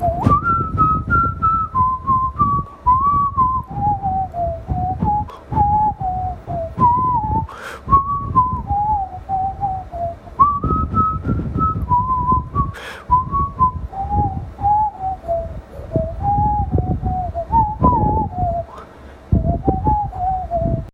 Bye.